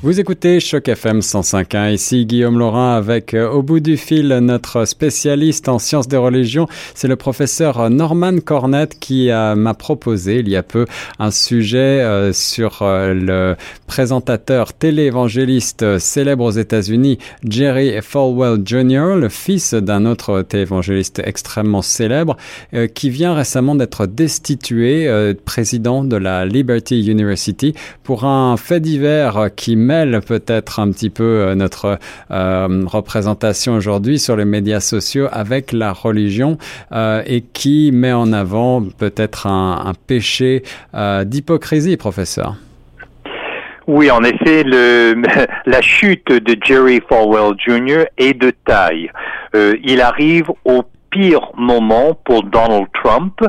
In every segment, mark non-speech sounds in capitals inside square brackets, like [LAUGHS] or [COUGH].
Vous écoutez Choc FM 105.1, ici Guillaume Laurin avec euh, au bout du fil notre spécialiste en sciences des religions, c'est le professeur Norman Cornett qui m'a proposé il y a peu un sujet euh, sur euh, le présentateur téléévangéliste célèbre aux États-Unis Jerry Falwell Jr., le fils d'un autre téléévangéliste extrêmement célèbre qui vient récemment d'être destitué président de la Liberty University pour un fait divers qui met peut-être un petit peu euh, notre euh, représentation aujourd'hui sur les médias sociaux avec la religion euh, et qui met en avant peut-être un, péché d'hypocrisie, professeur. Oui, en effet, le, [LAUGHS] la chute de Jerry Falwell Jr. est de taille. il arrive au pire moment pour Donald Trump,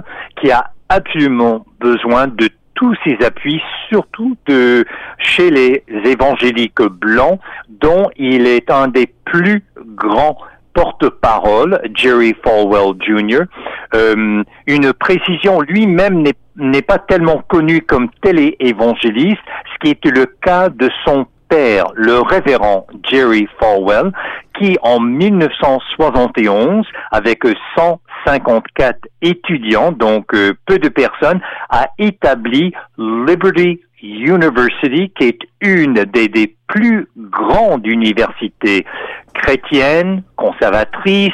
qui a absolument besoin de tous ses appuis, surtout de chez les évangéliques blancs, dont il est un des plus grands porte-parole, Jerry Falwell Jr. Euh, une précision, lui-même n'est pas tellement connu comme télé-évangéliste, ce qui est le cas de son père, le révérend Jerry Falwell, qui en 1971, avec 154 étudiants, donc euh, peu de personnes, a établi Liberty University, qui est une des, plus grandes universités chrétiennes, conservatrices,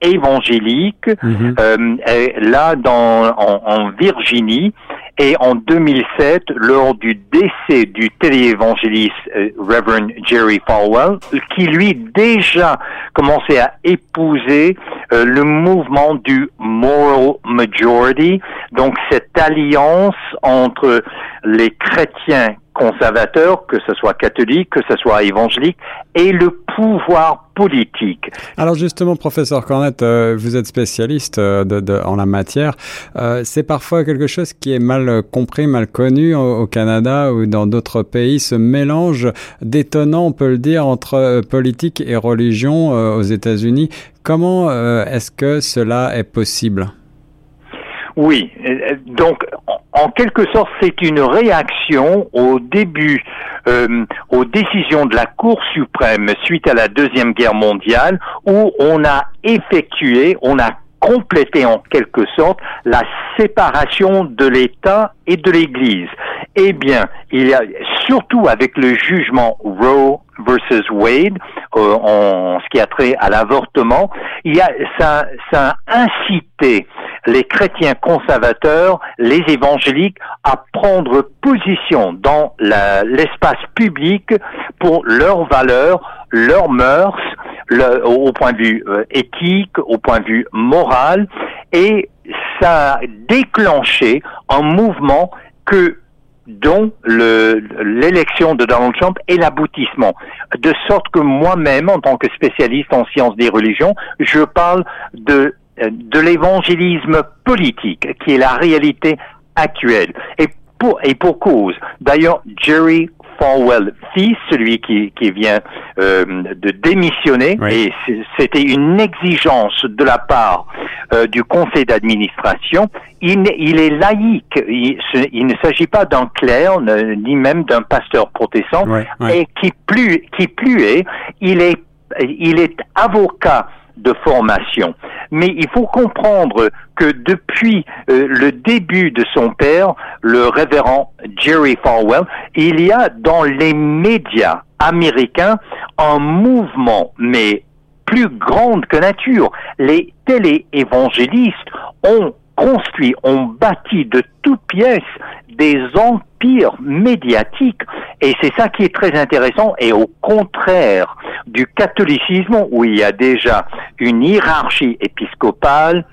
évangéliques, mm-hmm. euh, là dans, en Virginie, et en 2007, lors du décès du téléévangéliste euh, Reverend Jerry Falwell, qui lui déjà commençait à épouser euh, le mouvement du moral majority, donc cette alliance entre les chrétiens conservateurs, que ce soit catholique, que ce soit évangélique, et le pouvoir politique. Alors justement, professeur Cornette, euh, vous êtes spécialiste euh, de, en la matière. Euh, c'est parfois quelque chose qui est mal compris, mal connu au, Canada ou dans d'autres pays, ce mélange détonnant, on peut le dire, entre politique et religion aux États-Unis. Comment est-ce que cela est possible? Oui, donc en quelque sorte, c'est une réaction au début euh, aux décisions de la Cour suprême suite à la Deuxième Guerre mondiale, où on a effectué, on a complété en quelque sorte la séparation de l'État et de l'Église. Eh bien, il y a surtout avec le jugement Roe versus Wade euh, en ce qui a trait à l'avortement, il y a ça, ça a incité les chrétiens conservateurs, les évangéliques, à prendre position dans l'espace public pour leurs valeurs, leurs mœurs, au point de vue euh, éthique, au point de vue moral, et ça a déclenché un mouvement que dont l'élection de Donald Trump est l'aboutissement. De sorte que moi-même, en tant que spécialiste en sciences des religions, je parle de de l'évangélisme politique, qui est la réalité actuelle. Et pour, et pour cause. D'ailleurs, Jerry Falwell, fils, celui qui, qui vient euh, de démissionner, et c'était une exigence de la part euh, du conseil d'administration, il, il, est laïque. Il, il ne s'agit pas d'un clerc, ni même d'un pasteur protestant, et qui plus, qui plus est, il est, il est avocat de formation. Mais il faut comprendre que depuis euh, le début de son père, le révérend Jerry Falwell, il y a dans les médias américains un mouvement, mais plus grande que nature. Les télé-évangélistes ont construit, ont bâti de toutes pièces des empires médiatiques. Et c'est ça qui est très intéressant. Et au contraire du catholicisme, où il y a déjà une hiérarchie épiscopale,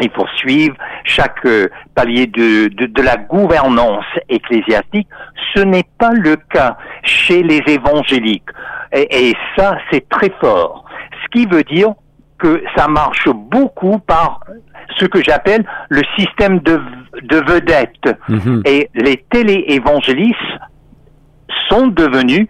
il faut suivre chaque euh, palier de, la gouvernance ecclésiastique. Ce n'est pas le cas chez les évangéliques. Et ça, c'est très fort. Ce qui veut dire que ça marche beaucoup par ce que j'appelle le système de, de vedettes. Mhm. Et les télé-évangélistes sont devenus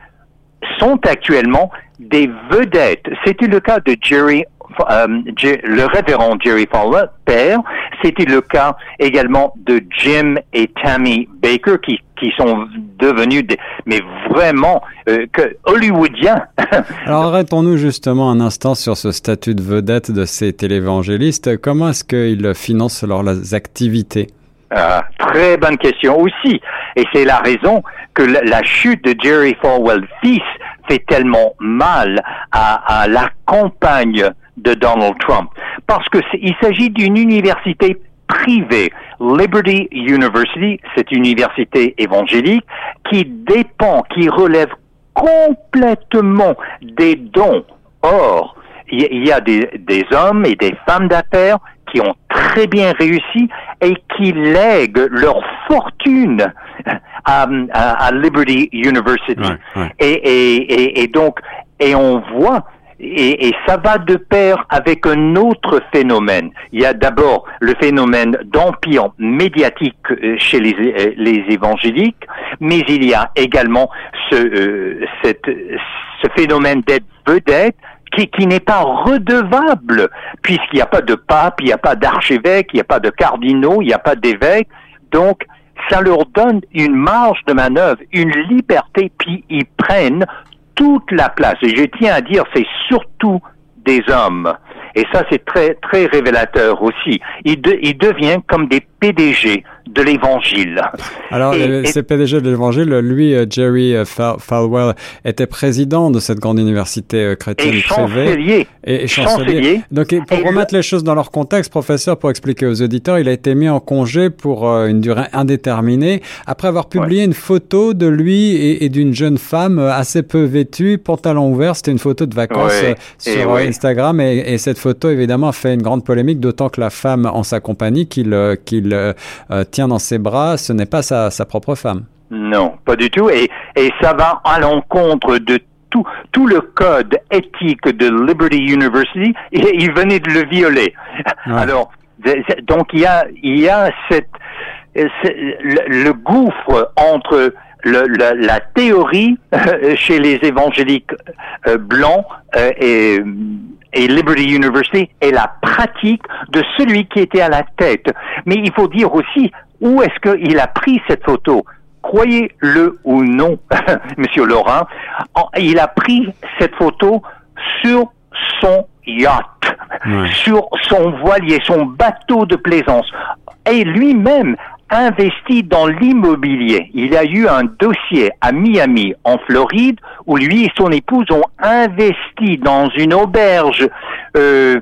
sont actuellement des vedettes. C'était le cas de Jerry le révérend Jerry Fowler, père. C'était le cas également de Jim et Tammy Baker qui, qui sont devenus des, mais vraiment euh, que hollywoodiens. [LAUGHS] Alors arrêtons-nous justement un instant sur ce statut de vedette de ces télévangélistes. Comment est-ce qu'ils financent leurs activités? Ah, très bonne question aussi. Et c'est la raison que la, chute de Jerry Falwell fils fait tellement mal à, à la campagne de Donald Trump. Parce que il s'agit d'une université privée, Liberty University, cette université évangélique, qui dépend, qui relève complètement des dons. Or, il y a des, des hommes et des femmes d'affaires qui ont très bien réussi et qui lèguent leur fortune à, à, Liberty University. Et, et, et, donc, et on voit et, ça va de pair avec un autre phénomène. Il y a d'abord le phénomène d'empire médiatique euh, chez les, euh, les, évangéliques, mais il y a également ce, euh, ce phénomène d'être vedette qui, qui n'est pas redevable, puisqu'il n'y a pas de pape, il n'y a pas d'archevêque, il n'y a pas de cardinaux, il n'y a pas d'évêque. Donc, ça leur donne une marge de manœuvre, une liberté, puis ils prennent toute la place. Et je tiens à dire, c'est surtout des hommes. Et ça, c'est très, très révélateur aussi. Ils, ils deviennent comme des PDG de l'Évangile. Alors, et, ce PDG de l'Évangile, lui, euh, Jerry euh, Falwell, était président de cette grande université euh, chrétienne et chancelier. Et, chancelier. Donc, pour remettre les choses dans leur contexte, professeur, pour expliquer aux auditeurs, il a été mis en congé pour une durée indéterminée après avoir publié une photo de lui et, d'une jeune femme assez peu vêtue, pantalon ouvert. C'était une photo de vacances sur Instagram et, cette photo, évidemment, a fait une grande polémique, d'autant que la femme en sa compagnie qu'il qu'il tient dans ses bras, ce n'est pas sa, sa, propre femme. Non, pas du tout. Et, et ça va à l'encontre de tout, tout le code éthique de Liberty University. [LAUGHS] Et il venait de le violer. Alors, donc il y a, il y a cette, le, gouffre entre le, la, théorie chez les évangéliques euh, blancs euh, et et Liberty University est la pratique de celui qui était à la tête. Mais il faut dire aussi où est-ce qu'il a pris cette photo. Croyez-le ou non, [LAUGHS] Monsieur Laurent, il a pris cette photo sur son yacht, sur son voilier, son bateau de plaisance. Et lui-même investi dans l'immobilier. Il a eu un dossier à Miami, en Floride, où lui et son épouse ont investi dans une auberge euh,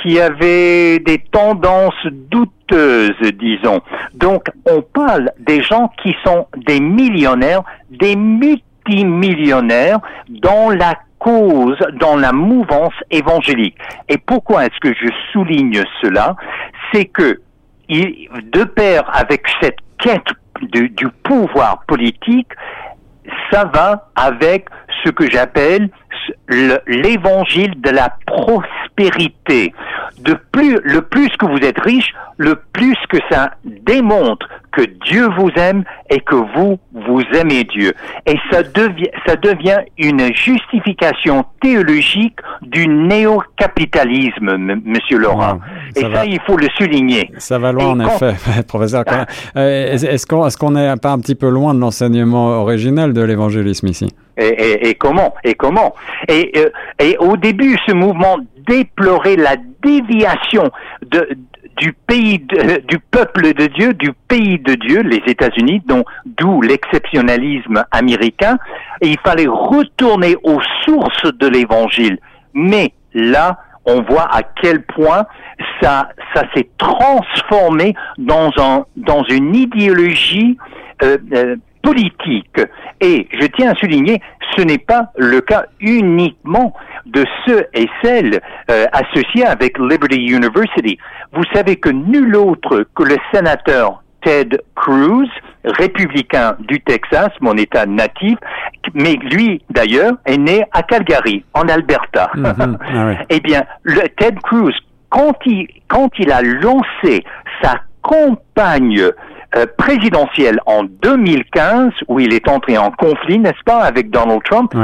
qui avait des tendances douteuses, disons. Donc, on parle des gens qui sont des millionnaires, des multimillionnaires dans la cause, dans la mouvance évangélique. Et pourquoi est-ce que je souligne cela? C'est que de pair avec cette quête du, du pouvoir politique, ça va avec ce que j'appelle l'évangile de la prospérité. De plus, le plus que vous êtes riche, le plus que ça démontre que Dieu vous aime et que vous, vous aimez Dieu. Et ça devient, ça devient une justification théologique du néo-capitalisme, monsieur Laurent. et ça, il faut le souligner. Ça va loin, en effet, [LAUGHS] professeur. Euh, est-ce qu'on est, n'est pas un petit peu loin de l'enseignement original de l'évangélisme ici? Et, et, comment Et comment? Et, euh, et au début, ce mouvement déplorait la déviation de, du pays, [LAUGHS] du peuple de Dieu, du pays de Dieu, les États-Unis, d'où l'exceptionnalisme américain. Il fallait retourner aux sources de l'Évangile. Mais là, on voit à quel point ça, ça s'est transformé dans un, dans une idéologie euh, euh, politique. Et je tiens à souligner, ce n'est pas le cas uniquement de ceux et celles euh, associés avec Liberty University. Vous savez que nul autre que le sénateur Ted Cruz, républicain du Texas, mon état natif, mais lui d'ailleurs est né à Calgary, en Alberta. Mhm. Ah [LAUGHS] eh bien, le Ted Cruz, quand il, quand il a lancé sa campagne euh, présidentielle en 2015, où il est entré en conflit, n'est-ce pas, avec Donald Trump,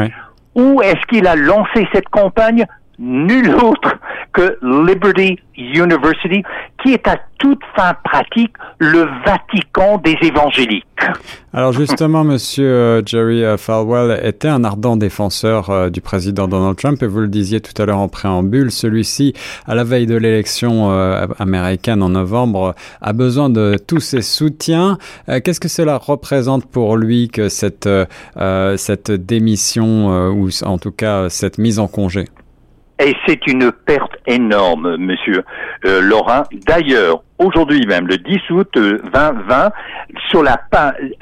Où est-ce qu'il a lancé cette campagne Nul autre que Liberty University, qui est à toute fin pratique le Vatican des évangéliques. Alors justement, Monsieur euh, Jerry euh, Falwell était un ardent défenseur euh, du président Donald Trump, et vous le disiez tout à l'heure en préambule, celui-ci, à la veille de l'élection américaine en novembre, a besoin de tous ses soutiens. Qu'est-ce que cela représente pour lui que cette, cette démission, ou en tout cas cette mise en congé? Et c'est une perte énorme, monsieur euh, Laurent. D'ailleurs, aujourd'hui même, le 10 août 2020, euh, sur la,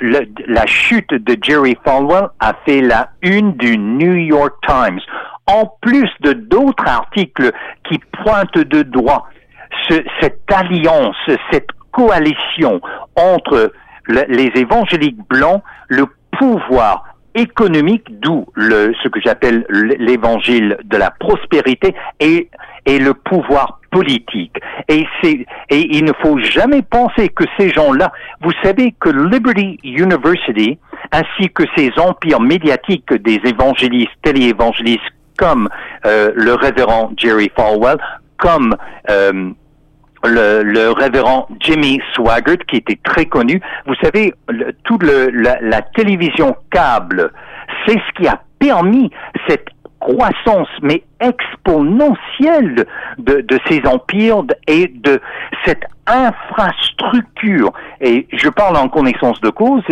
la chute de Jerry Falwell a fait la une du New York Times. En plus de d'autres articles qui pointent de droit cette alliance, cette coalition entre les évangéliques blancs, le pouvoir économique, d'où ce que j'appelle l'évangile de la prospérité et, et le pouvoir politique. Et et il ne faut jamais penser que ces gens-là, vous savez que Liberty University, ainsi que ces empires médiatiques des évangélistes, téléévangélistes comme euh, le révérend Jerry Falwell, comme euh, le, révérend Jimmy Swaggart, qui était très connu. Vous savez, toute la, télévision câble, c'est ce qui a permis cette croissance, mais exponentielle de, de ces empires et de cette infrastructure. Et je parle en connaissance de cause.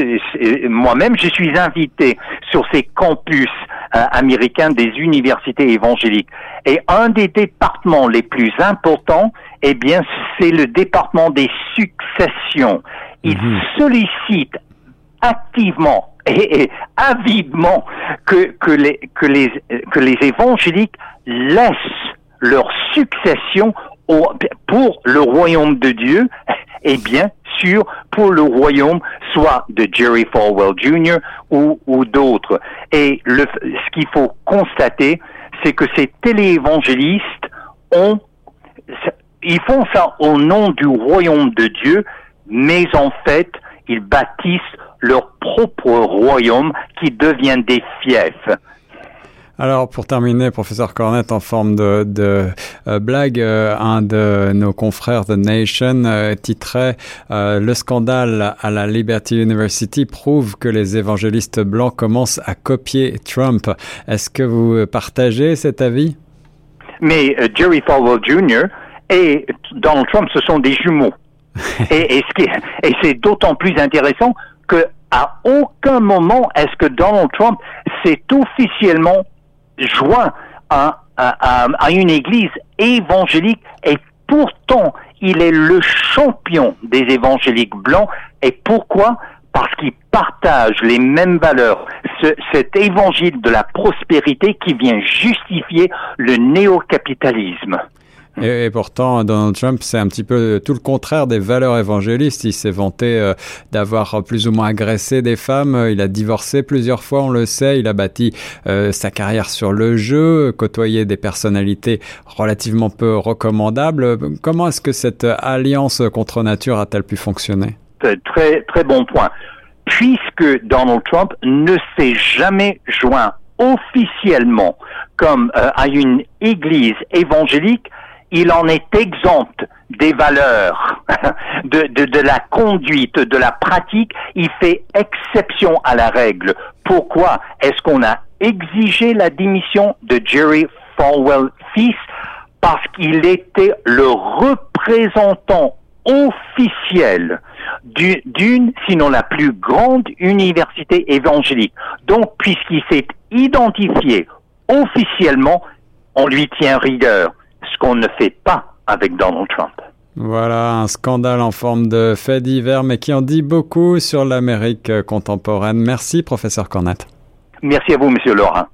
Moi-même, je suis invité sur ces campus euh, américains des universités évangéliques. Et un des départements les plus importants, eh bien, c'est le département des successions. Il sollicite activement et, avidement que, que, les, que, les, que les évangéliques laissent leur succession pour le royaume de Dieu et bien sûr pour le royaume soit de Jerry Falwell Jr. ou, ou d'autres. Et le, ce qu'il faut constater, c'est que ces téléévangélistes ont ils font ça au nom du royaume de Dieu, mais en fait, ils bâtissent leur propre royaume qui devient des fiefs. Alors, pour terminer, professeur Cornette, en forme de, de euh, blague, euh, un de nos confrères de Nation euh, titrait Le scandale à la Liberty University prouve que les évangélistes blancs commencent à copier Trump. Est-ce que vous partagez cet avis? Mais Jerry Falwell Jr. et Donald Trump, ce sont des jumeaux. [LAUGHS] et, et c'est d'autant plus intéressant que à aucun moment est-ce que Donald Trump s'est officiellement joint à, à, une église évangélique et pourtant il est le champion des évangéliques blancs. Et pourquoi? Parce qu'il partage les mêmes valeurs. cet évangile de la prospérité qui vient justifier le néocapitalisme. Et, pourtant, Donald Trump, c'est un petit peu tout le contraire des valeurs évangélistes. Il s'est vanté euh, d'avoir plus ou moins agressé des femmes. Il a divorcé plusieurs fois, on le sait. Il a bâti euh, sa carrière sur le jeu, côtoyé des personnalités relativement peu recommandables. Comment est-ce que cette alliance contre nature a-t-elle pu fonctionner? Très, très bon point. Puisque Donald Trump ne s'est jamais joint officiellement comme euh, à une église évangélique, il en est exempt des valeurs, [LAUGHS] de, la conduite, de la pratique, il fait exception à la règle. Pourquoi est-ce qu'on a exigé la démission de Jerry Falwell fils? Parce qu'il était le représentant officiel d'une, sinon la plus grande université évangélique. Donc, puisqu'il s'est identifié officiellement, on lui tient rigueur ce qu'on ne fait pas avec Donald Trump. Voilà, un scandale en forme de fait divers, mais qui en dit beaucoup sur l'Amérique contemporaine. Merci, professeur Cornette. Merci à vous, monsieur Laurent.